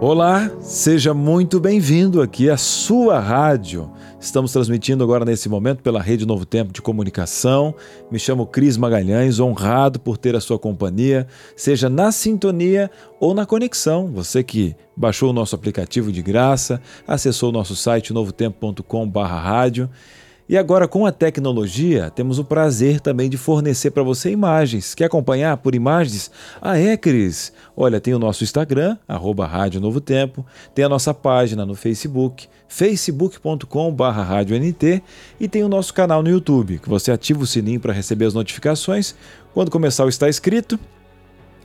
Olá, seja muito bem-vindo aqui à sua rádio. Estamos transmitindo agora nesse momento pela Rede Novo Tempo de Comunicação. Me chamo Cris Magalhães, honrado por ter a sua companhia, seja na sintonia ou na conexão. Você que baixou o nosso aplicativo de graça, acessou o nosso site novotempo.com/rádio e agora, com a tecnologia, temos o prazer também de fornecer para você imagens. Quer acompanhar por imagens? Ah, é, Cris? Olha, tem o nosso Instagram, arroba Rádio Novo Tempo, tem a nossa página no Facebook, facebook.com.br e tem o nosso canal no YouTube, que você ativa o sininho para receber as notificações. Quando começar o Está Escrito,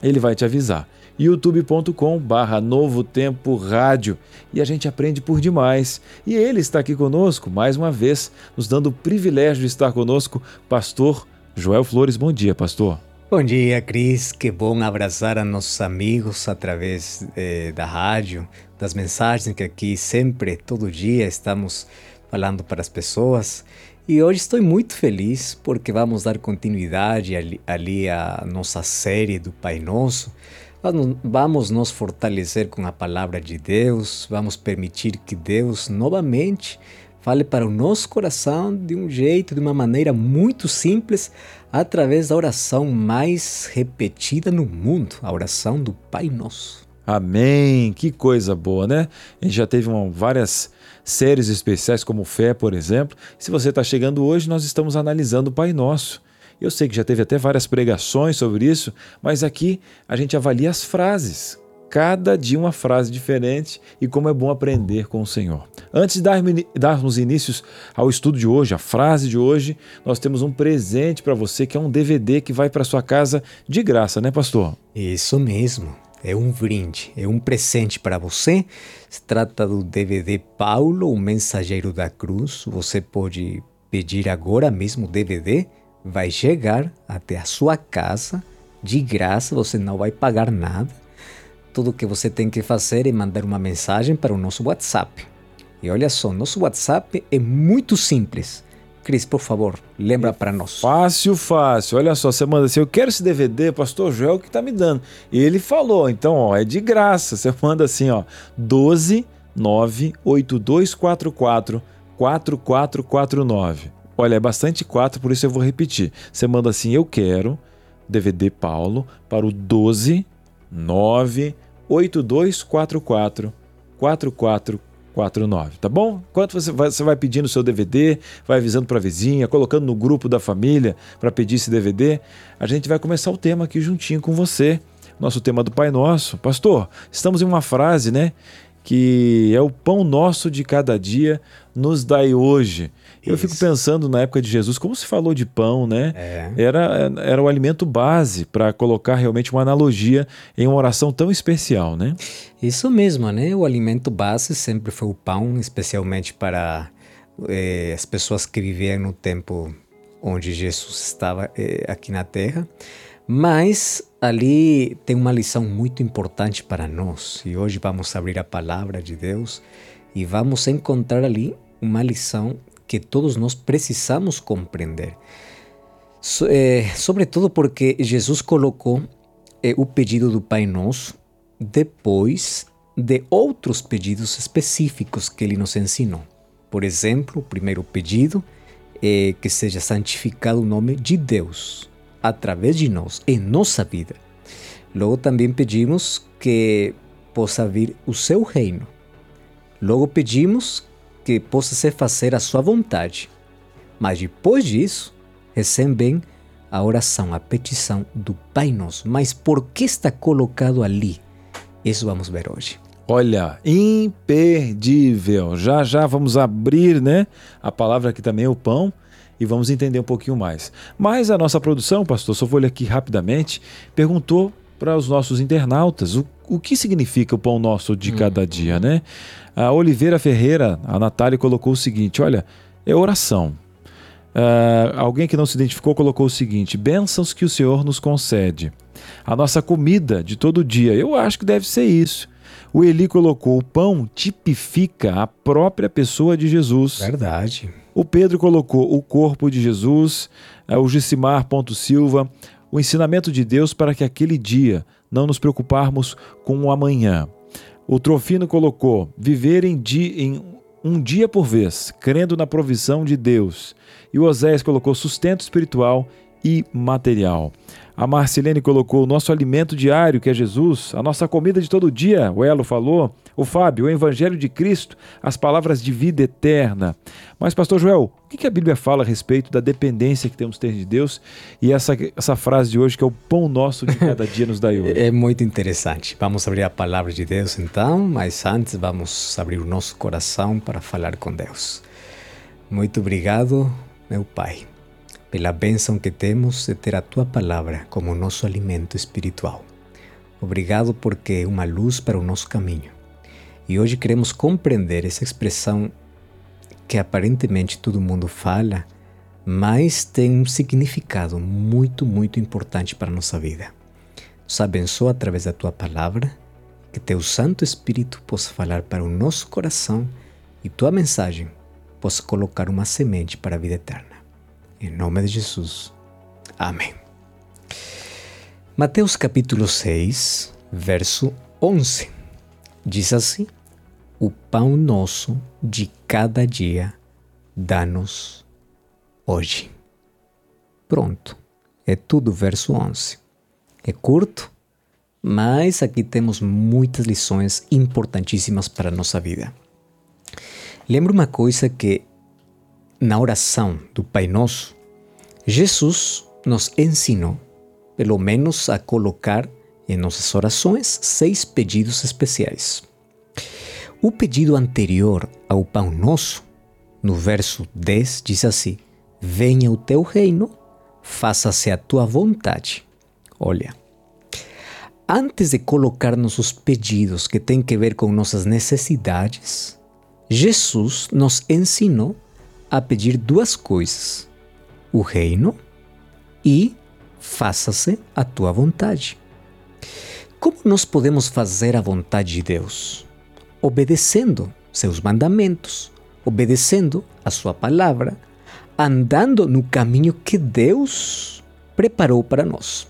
ele vai te avisar youtube.com barra Novo Tempo Rádio. E a gente aprende por demais. E ele está aqui conosco, mais uma vez, nos dando o privilégio de estar conosco, pastor Joel Flores. Bom dia, pastor. Bom dia, Cris. Que bom abraçar a nossos amigos através eh, da rádio, das mensagens que aqui sempre, todo dia, estamos falando para as pessoas. E hoje estou muito feliz porque vamos dar continuidade ali, ali à nossa série do Pai Nosso. Vamos nos fortalecer com a palavra de Deus, vamos permitir que Deus novamente fale para o nosso coração de um jeito, de uma maneira muito simples, através da oração mais repetida no mundo, a oração do Pai Nosso. Amém! Que coisa boa, né? A gente já teve uma, várias séries especiais, como Fé, por exemplo. Se você está chegando hoje, nós estamos analisando o Pai Nosso. Eu sei que já teve até várias pregações sobre isso, mas aqui a gente avalia as frases. Cada dia uma frase diferente e como é bom aprender com o Senhor. Antes de darmos inícios ao estudo de hoje, a frase de hoje, nós temos um presente para você que é um DVD que vai para sua casa de graça, né, pastor? Isso mesmo. É um brinde, é um presente para você. Se trata do DVD Paulo, o Mensageiro da Cruz. Você pode pedir agora mesmo o DVD vai chegar até a sua casa de graça, você não vai pagar nada. Tudo que você tem que fazer é mandar uma mensagem para o nosso WhatsApp. E olha só, nosso WhatsApp é muito simples. Cris, por favor, lembra para nós. Fácil, fácil. Olha só, você manda assim: Eu quero esse DVD, Pastor Joel que está me dando. E ele falou, então, ó, é de graça. Você manda assim, ó, 12 98244 4449. Olha, é bastante quatro, por isso eu vou repetir. Você manda assim: Eu quero DVD Paulo para o 12 9 8244 4449, tá bom? Enquanto você vai, você vai pedindo o seu DVD, vai avisando para a vizinha, colocando no grupo da família para pedir esse DVD, a gente vai começar o tema aqui juntinho com você. Nosso tema do Pai Nosso. Pastor, estamos em uma frase, né? Que é o pão nosso de cada dia, nos dai hoje. Eu fico pensando na época de Jesus, como se falou de pão, né? É. Era, era o alimento base para colocar realmente uma analogia em uma oração tão especial, né? Isso mesmo, né? O alimento base sempre foi o pão, especialmente para eh, as pessoas que viviam no tempo onde Jesus estava eh, aqui na Terra. Mas ali tem uma lição muito importante para nós. E hoje vamos abrir a palavra de Deus e vamos encontrar ali uma lição que todos nós precisamos compreender. So, é, sobretudo porque Jesus colocou é, o pedido do Pai Nosso depois de outros pedidos específicos que ele nos ensinou. Por exemplo, o primeiro pedido é que seja santificado o nome de Deus através de nós, em nossa vida. Logo também pedimos que possa vir o seu reino. Logo pedimos que possa se fazer a sua vontade. Mas depois disso, recebem a oração, a petição do Pai Nosso. Mas por que está colocado ali? Isso vamos ver hoje. Olha, imperdível. Já já vamos abrir, né? A palavra que também é o pão e vamos entender um pouquinho mais. Mas a nossa produção, pastor, só vou ler aqui rapidamente, perguntou para os nossos internautas o, o que significa o pão nosso de cada dia, né? A Oliveira Ferreira, a Natália, colocou o seguinte: olha, é oração. Uh, alguém que não se identificou colocou o seguinte: bênçãos que o Senhor nos concede. A nossa comida de todo dia. Eu acho que deve ser isso. O Eli colocou: o pão tipifica a própria pessoa de Jesus. Verdade. O Pedro colocou o corpo de Jesus. Uh, o Gissimar Ponto Silva, o ensinamento de Deus para que aquele dia não nos preocuparmos com o amanhã. O Trofino colocou: viver em, dia, em um dia por vez, crendo na provisão de Deus. E o Oséias colocou sustento espiritual e material. A Marcelene colocou o nosso alimento diário, que é Jesus, a nossa comida de todo dia, o Elo falou. O Fábio, o Evangelho de Cristo, as palavras de vida eterna. Mas, Pastor Joel, o que a Bíblia fala a respeito da dependência que temos que ter de Deus e essa, essa frase de hoje, que é o pão nosso de cada dia nos dá hoje? É muito interessante. Vamos abrir a palavra de Deus então, mas antes vamos abrir o nosso coração para falar com Deus. Muito obrigado, meu Pai, pela bênção que temos de ter a Tua palavra como nosso alimento espiritual. Obrigado porque é uma luz para o nosso caminho e hoje queremos compreender essa expressão que aparentemente todo mundo fala, mas tem um significado muito, muito importante para a nossa vida. Nos abençoa através da tua palavra, que teu Santo Espírito possa falar para o nosso coração e tua mensagem possa colocar uma semente para a vida eterna. Em nome de Jesus. Amém. Mateus capítulo 6, verso 11. Diz assim: o pão nosso de cada dia, dá-nos hoje. Pronto, é tudo verso 11. É curto, mas aqui temos muitas lições importantíssimas para a nossa vida. Lembra uma coisa que na oração do Pai Nosso, Jesus nos ensinou, pelo menos, a colocar em nossas orações seis pedidos especiais. O pedido anterior ao pão nosso, no verso 10, diz assim: Venha o teu reino, faça-se a tua vontade. Olha, antes de colocar nossos pedidos que têm que ver com nossas necessidades, Jesus nos ensinou a pedir duas coisas: o reino e faça-se a tua vontade. Como nós podemos fazer a vontade de Deus? obedecendo seus mandamentos, obedecendo a sua palavra, andando no caminho que Deus preparou para nós.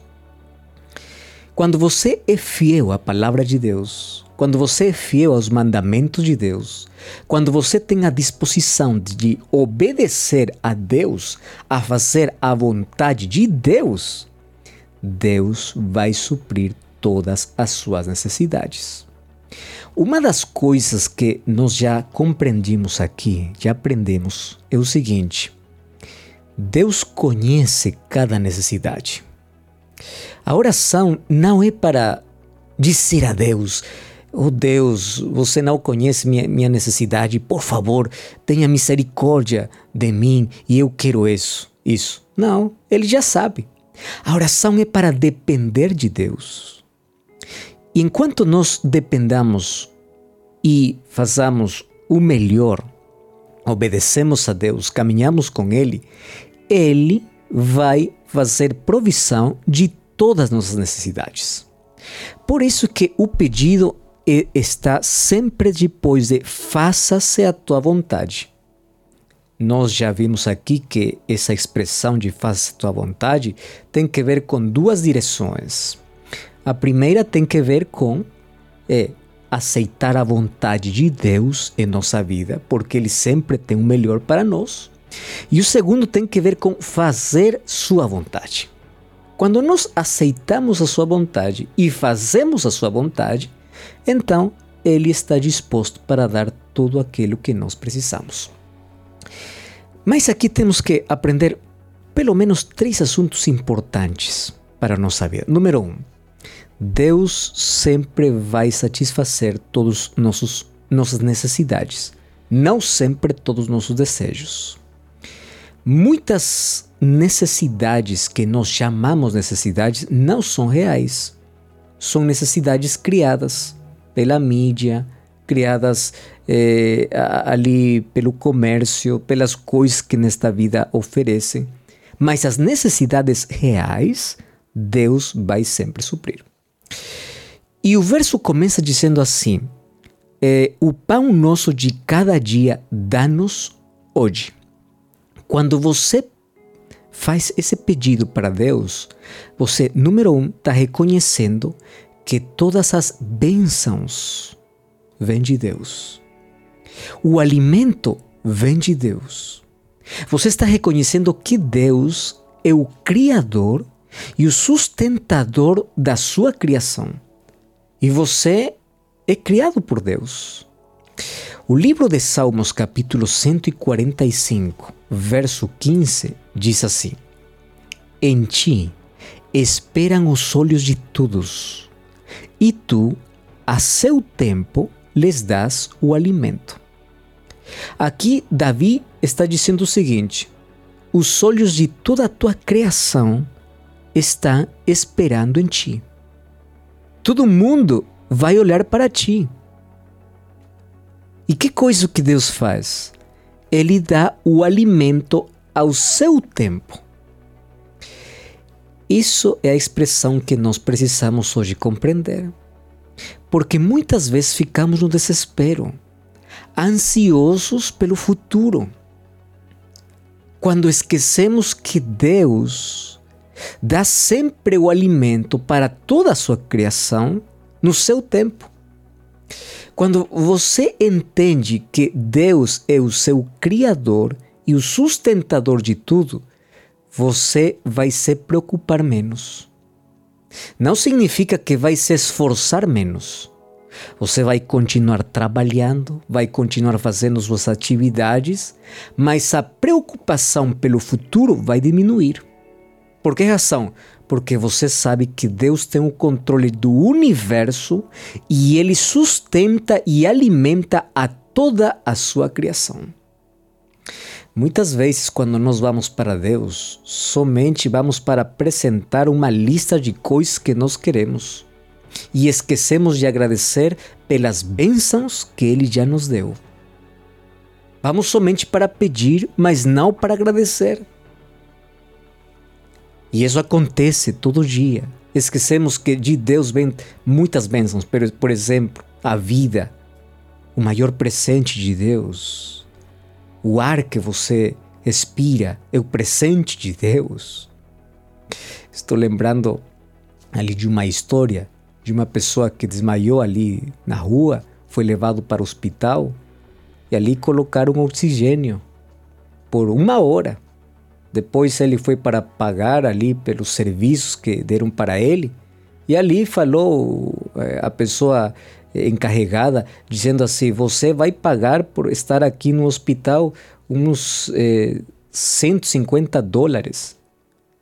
Quando você é fiel à palavra de Deus, quando você é fiel aos mandamentos de Deus, quando você tem a disposição de obedecer a Deus, a fazer a vontade de Deus, Deus vai suprir todas as suas necessidades. Uma das coisas que nós já compreendimos aqui, já aprendemos, é o seguinte: Deus conhece cada necessidade. A oração não é para dizer a Deus, Oh Deus, você não conhece minha, minha necessidade, por favor, tenha misericórdia de mim e eu quero isso. Isso. Não, ele já sabe. A oração é para depender de Deus. E enquanto nós dependamos e façamos o melhor, obedecemos a Deus, caminhamos com Ele, Ele vai fazer provisão de todas as nossas necessidades. Por isso que o pedido está sempre depois de faça-se a tua vontade. Nós já vimos aqui que essa expressão de faça-se a tua vontade tem que ver com duas direções. A primeira tem que ver com é, aceitar a vontade de Deus em nossa vida, porque Ele sempre tem o melhor para nós. E o segundo tem que ver com fazer Sua vontade. Quando nós aceitamos a Sua vontade e fazemos a Sua vontade, então Ele está disposto para dar tudo aquilo que nós precisamos. Mas aqui temos que aprender pelo menos três assuntos importantes para nossa vida. Número um, Deus sempre vai satisfazer todos nossos nossas necessidades, não sempre todos os nossos desejos. Muitas necessidades que nós chamamos necessidades não são reais. São necessidades criadas pela mídia, criadas eh, ali pelo comércio, pelas coisas que nesta vida oferecem. Mas as necessidades reais, Deus vai sempre suprir. E o verso começa dizendo assim: eh, O pão nosso de cada dia dá-nos hoje. Quando você faz esse pedido para Deus, você, número um, está reconhecendo que todas as bênçãos vêm de Deus. O alimento vem de Deus. Você está reconhecendo que Deus é o Criador e o sustentador da sua criação. E você é criado por Deus. O livro de Salmos, capítulo 145, verso 15, diz assim: Em ti esperam os olhos de todos, e tu, a seu tempo, lhes dás o alimento. Aqui, Davi está dizendo o seguinte: os olhos de toda a tua criação estão esperando em ti. Todo mundo vai olhar para ti. E que coisa que Deus faz? Ele dá o alimento ao seu tempo. Isso é a expressão que nós precisamos hoje compreender. Porque muitas vezes ficamos no desespero, ansiosos pelo futuro. Quando esquecemos que Deus dá sempre o alimento para toda a sua criação no seu tempo. Quando você entende que Deus é o seu Criador e o sustentador de tudo, você vai se preocupar menos. Não significa que vai se esforçar menos. Você vai continuar trabalhando, vai continuar fazendo suas atividades, mas a preocupação pelo futuro vai diminuir. Por que razão? Porque você sabe que Deus tem o controle do universo e ele sustenta e alimenta a toda a sua criação. Muitas vezes, quando nós vamos para Deus, somente vamos para apresentar uma lista de coisas que nós queremos e esquecemos de agradecer pelas bênçãos que Ele já nos deu. Vamos somente para pedir, mas não para agradecer. E isso acontece todo dia. Esquecemos que de Deus vem muitas bênçãos, por exemplo, a vida, o maior presente de Deus. O ar que você respira é o presente de Deus. Estou lembrando ali de uma história de uma pessoa que desmaiou ali na rua, foi levado para o hospital e ali colocaram oxigênio por uma hora. Depois ele foi para pagar ali pelos serviços que deram para ele. E ali falou eh, a pessoa encarregada, dizendo assim: Você vai pagar por estar aqui no hospital uns eh, 150 dólares.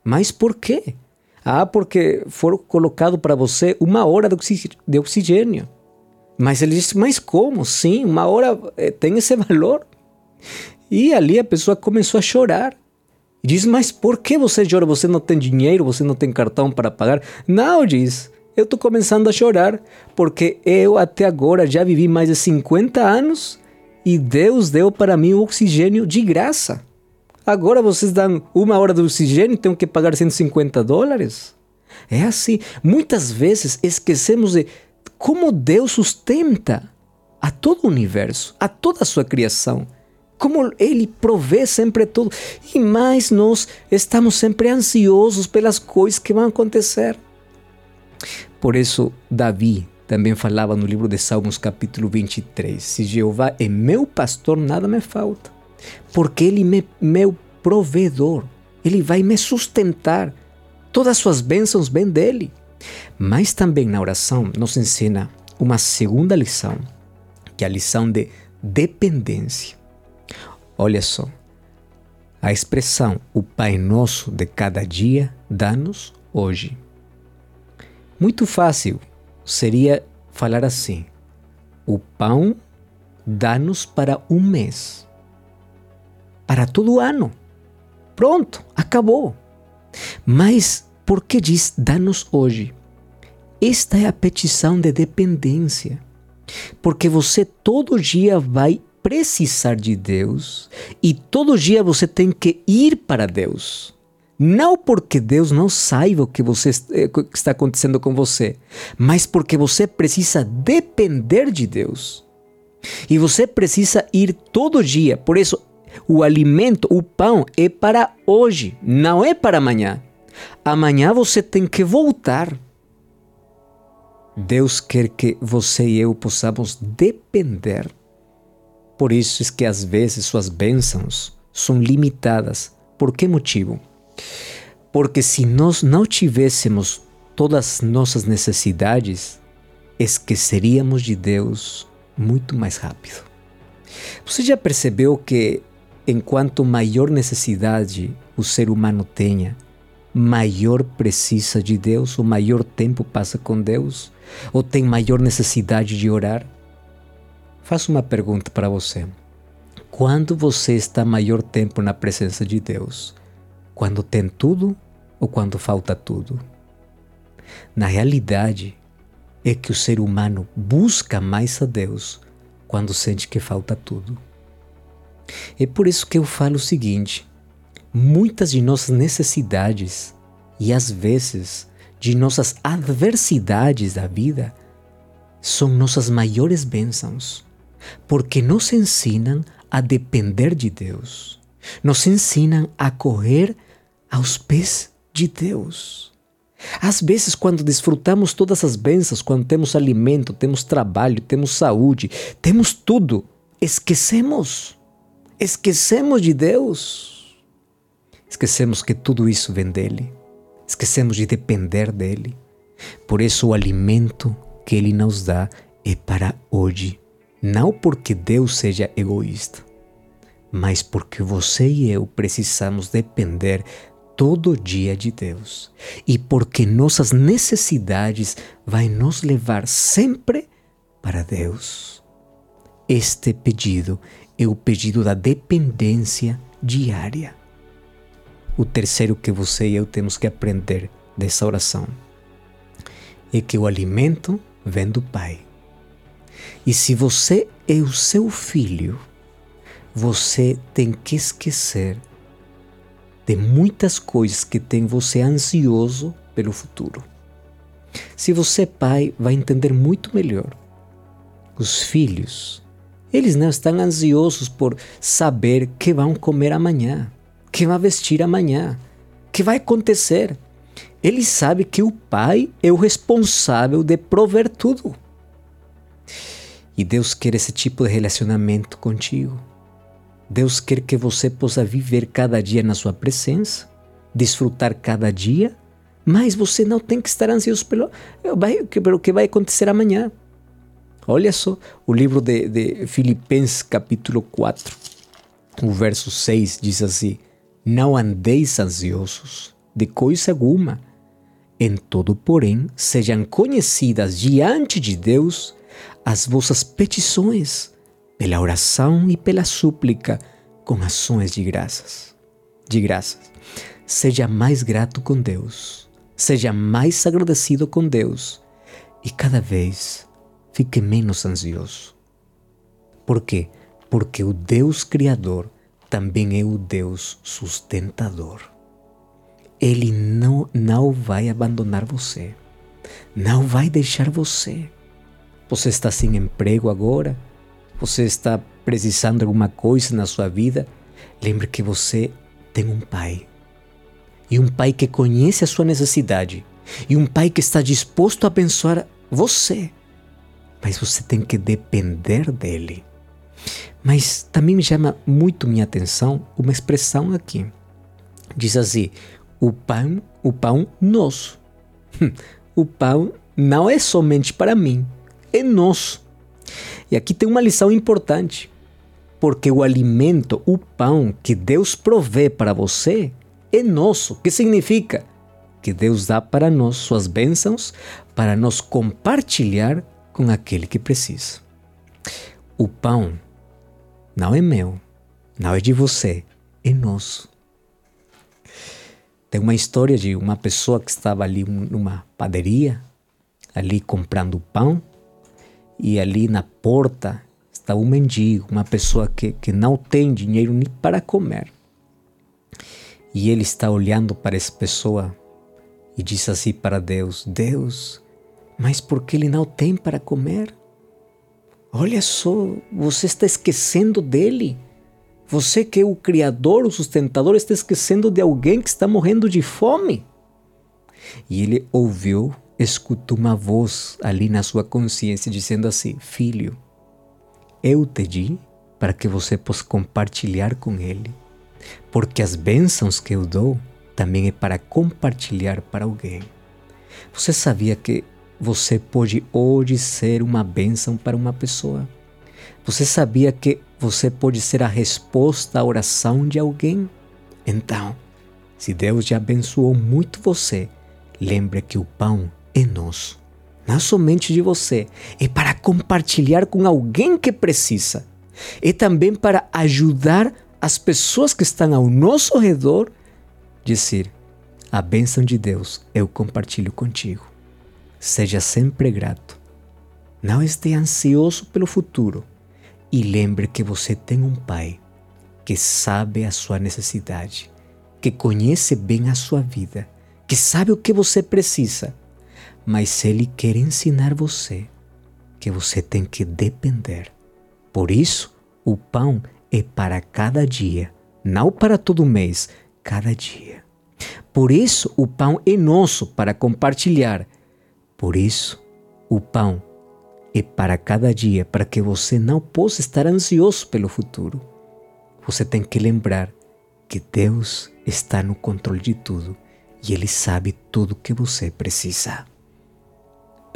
Mas por quê? Ah, porque foram colocado para você uma hora de oxigênio. Mas ele disse: Mas como? Sim, uma hora eh, tem esse valor. E ali a pessoa começou a chorar. Diz, mas por que você chora? Você não tem dinheiro, você não tem cartão para pagar? Não, diz. Eu estou começando a chorar porque eu até agora já vivi mais de 50 anos e Deus deu para mim o oxigênio de graça. Agora vocês dão uma hora de oxigênio e tenho que pagar 150 dólares? É assim. Muitas vezes esquecemos de como Deus sustenta a todo o universo, a toda a sua criação como Ele provê sempre tudo. E mais nós estamos sempre ansiosos pelas coisas que vão acontecer. Por isso, Davi também falava no livro de Salmos, capítulo 23: Se Jeová é meu pastor, nada me falta, porque Ele é meu provedor, Ele vai me sustentar. Todas as suas bênçãos vêm dele. Mas também na oração nos ensina uma segunda lição, que é a lição de dependência. Olha só, a expressão o Pai Nosso de cada dia dá-nos hoje. Muito fácil seria falar assim: o pão dá-nos para um mês, para todo o ano. Pronto, acabou. Mas por que diz dá-nos hoje? esta é a petição de dependência. Porque você todo dia vai precisar de Deus e todo dia você tem que ir para Deus. Não porque Deus não saiba o que, você, eh, que está acontecendo com você, mas porque você precisa depender de Deus. E você precisa ir todo dia. Por isso, o alimento, o pão, é para hoje, não é para amanhã. Amanhã você tem que voltar. Deus quer que você e eu possamos depender. Por isso é que às vezes suas bênçãos são limitadas. Por que motivo? Porque se nós não tivéssemos todas as nossas necessidades, esqueceríamos de Deus muito mais rápido. Você já percebeu que enquanto maior necessidade o ser humano tenha, maior precisa de Deus, o maior tempo passa com Deus, ou tem maior necessidade de orar? Faço uma pergunta para você. Quando você está maior tempo na presença de Deus? Quando tem tudo ou quando falta tudo? Na realidade, é que o ser humano busca mais a Deus quando sente que falta tudo. É por isso que eu falo o seguinte: muitas de nossas necessidades e às vezes de nossas adversidades da vida são nossas maiores bênçãos, porque nos ensinam a depender de Deus, nos ensinam a correr aos pés de Deus. Às vezes, quando desfrutamos todas as bênçãos, quando temos alimento, temos trabalho, temos saúde, temos tudo, esquecemos. Esquecemos de Deus. Esquecemos que tudo isso vem dele. Esquecemos de depender dele. Por isso, o alimento que ele nos dá é para hoje. Não porque Deus seja egoísta, mas porque você e eu precisamos depender todo dia de Deus. E porque nossas necessidades vai nos levar sempre para Deus. Este pedido é o pedido da dependência diária. O terceiro que você e eu temos que aprender dessa oração é que o alimento vem do Pai. E se você é o seu filho, você tem que esquecer de muitas coisas que tem você ansioso pelo futuro. Se você é pai, vai entender muito melhor. Os filhos, eles não estão ansiosos por saber que vão comer amanhã, que vai vestir amanhã, que vai acontecer. Ele sabe que o pai é o responsável de prover tudo. E Deus quer esse tipo de relacionamento contigo. Deus quer que você possa viver cada dia na sua presença, desfrutar cada dia, mas você não tem que estar ansioso pelo, pelo que vai acontecer amanhã. Olha só, o livro de, de Filipenses, capítulo 4, o verso 6 diz assim: Não andeis ansiosos de coisa alguma, em todo, porém, sejam conhecidas diante de Deus as vossas petições pela oração e pela súplica com ações de graças. De graças. Seja mais grato com Deus, seja mais agradecido com Deus e cada vez fique menos ansioso. Por quê? Porque o Deus Criador também é o Deus sustentador. Ele não, não vai abandonar você, não vai deixar você. Você está sem emprego agora? você está precisando de alguma coisa na sua vida, lembre que você tem um pai. E um pai que conhece a sua necessidade. E um pai que está disposto a abençoar você. Mas você tem que depender dele. Mas também me chama muito minha atenção uma expressão aqui. Diz assim: o pão, o pão nosso. O pão não é somente para mim, é nosso. E aqui tem uma lição importante, porque o alimento, o pão que Deus provê para você é nosso. O que significa? Que Deus dá para nós suas bênçãos para nos compartilhar com aquele que precisa. O pão não é meu, não é de você, é nosso. Tem uma história de uma pessoa que estava ali numa padaria ali comprando pão e ali na porta está um mendigo, uma pessoa que, que não tem dinheiro nem para comer. E ele está olhando para essa pessoa e diz assim para Deus: Deus, mas por que ele não tem para comer? Olha só, você está esquecendo dele. Você que é o Criador, o sustentador, está esquecendo de alguém que está morrendo de fome. E ele ouviu, escutou uma voz ali na sua consciência dizendo assim: Filho, eu te di para que você possa compartilhar com ele, porque as bênçãos que eu dou também é para compartilhar para alguém. Você sabia que você pode hoje ser uma bênção para uma pessoa? Você sabia que você pode ser a resposta à oração de alguém? Então, se Deus já abençoou muito você, lembre que o pão é nosso, não somente de você, é para compartilhar com alguém que precisa. É também para ajudar as pessoas que estão ao nosso redor, dizer: a bênção de Deus eu compartilho contigo. Seja sempre grato. Não esteja ansioso pelo futuro e lembre que você tem um Pai que sabe a sua necessidade, que conhece bem a sua vida, que sabe o que você precisa, mas Ele quer ensinar você que você tem que depender. Por isso, o pão é para cada dia, não para todo mês, cada dia. Por isso, o pão é nosso para compartilhar. Por isso, o pão é para cada dia, para que você não possa estar ansioso pelo futuro. Você tem que lembrar que Deus está no controle de tudo e Ele sabe tudo que você precisa.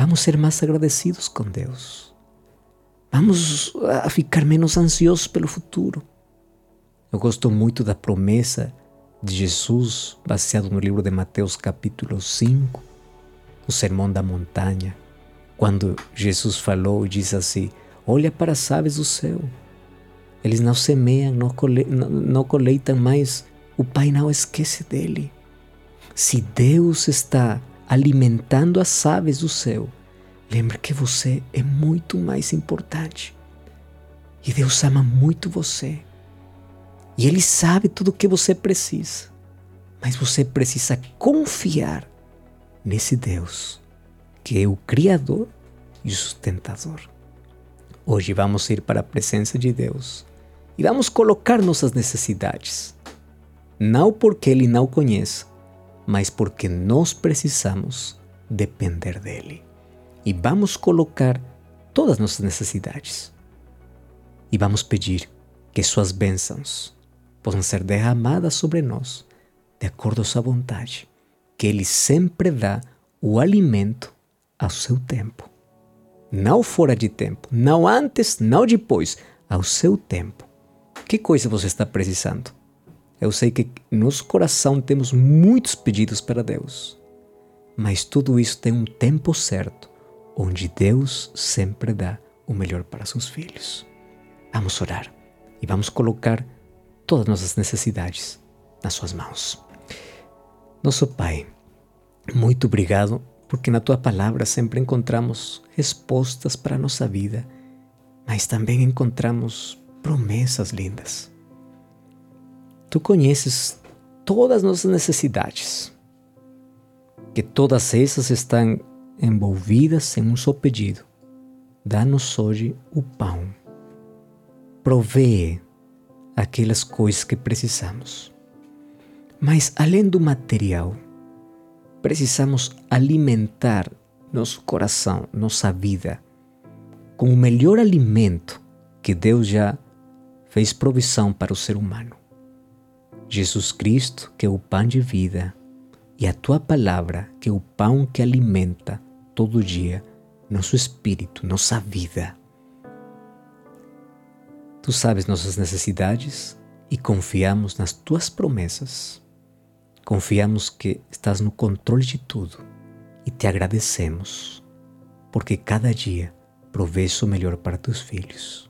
Vamos ser mais agradecidos com Deus. Vamos a ficar menos ansiosos pelo futuro. Eu gosto muito da promessa de Jesus, baseado no livro de Mateus, capítulo 5, o Sermão da Montanha, quando Jesus falou e disse assim: Olha para as aves do céu. Eles não semeiam, não, cole, não, mas o Pai não esquece dele. Se Deus está alimentando as aves do céu, lembre que você é muito mais importante. E Deus ama muito você. E Ele sabe tudo o que você precisa. Mas você precisa confiar nesse Deus que é o Criador e o sustentador. Hoje vamos ir para a presença de Deus e vamos colocar nossas necessidades. Não porque Ele não conheça, mas porque nós precisamos depender dEle. E vamos colocar todas nossas necessidades. E vamos pedir que Suas bênçãos possam ser derramadas sobre nós, de acordo à Sua vontade, que Ele sempre dá o alimento ao seu tempo. Não fora de tempo, não antes, não depois, ao seu tempo. Que coisa você está precisando? Eu sei que no nosso coração temos muitos pedidos para Deus, mas tudo isso tem um tempo certo, onde Deus sempre dá o melhor para seus filhos. Vamos orar e vamos colocar todas nossas necessidades nas suas mãos. Nosso Pai, muito obrigado porque na tua palavra sempre encontramos respostas para a nossa vida, mas também encontramos promessas lindas. Tu conheces todas as nossas necessidades, que todas essas estão envolvidas em um só pedido. Dá-nos hoje o pão. Provee aquelas coisas que precisamos. Mas além do material, precisamos alimentar nosso coração, nossa vida, com o melhor alimento que Deus já fez provisão para o ser humano. Jesus Cristo, que é o pão de vida, e a tua palavra, que é o pão que alimenta todo dia nosso espírito, nossa vida. Tu sabes nossas necessidades e confiamos nas tuas promessas. Confiamos que estás no controle de tudo e te agradecemos, porque cada dia provês o melhor para tus filhos.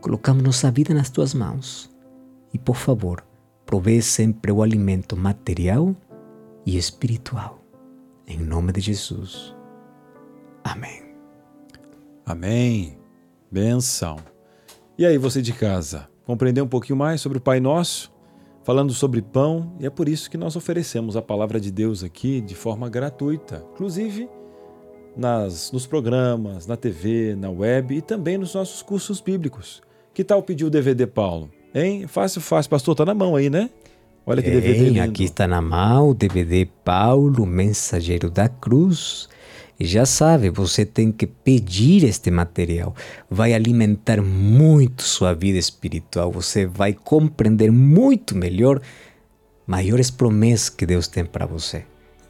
Colocamos nossa vida nas tuas mãos e, por favor, provê sempre o alimento material e espiritual. Em nome de Jesus. Amém. Amém. Benção. E aí, você de casa, compreendeu um pouquinho mais sobre o Pai Nosso? Falando sobre pão, e é por isso que nós oferecemos a palavra de Deus aqui de forma gratuita, inclusive nas, nos programas, na TV, na web e também nos nossos cursos bíblicos. Que tal pedir o DVD, Paulo? Hein? Fácil, fácil. Pastor, tá na mão aí, né? Olha que DVD lindo. Aqui está na mão o DVD Paulo, Mensageiro da Cruz. E já sabe, você tem que pedir este material. Vai alimentar muito sua vida espiritual. Você vai compreender muito melhor maiores promessas que Deus tem para você.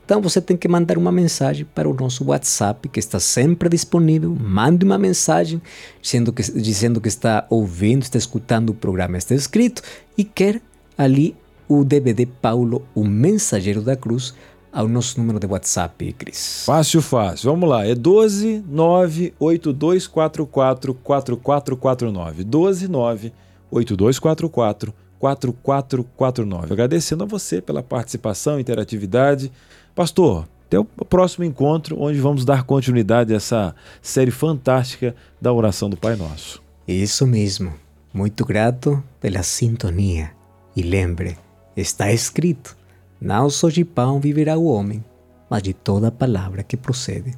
Então você tem que mandar uma mensagem para o nosso WhatsApp, que está sempre disponível. Mande uma mensagem dizendo que, dizendo que está ouvindo, está escutando o programa, está escrito e quer ali o DVD Paulo, o Mensageiro da Cruz, ao nosso número de WhatsApp, Cris. Fácil, fácil. Vamos lá. É 12 98244 4449. 12 98244 4449. Agradecendo a você pela participação, interatividade. Pastor, até o próximo encontro, onde vamos dar continuidade a essa série fantástica da oração do Pai Nosso. Isso mesmo. Muito grato pela sintonia. E lembre, está escrito não só de pão viverá o homem, mas de toda palavra que procede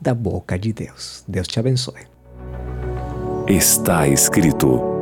da boca de Deus. Deus te abençoe. Está escrito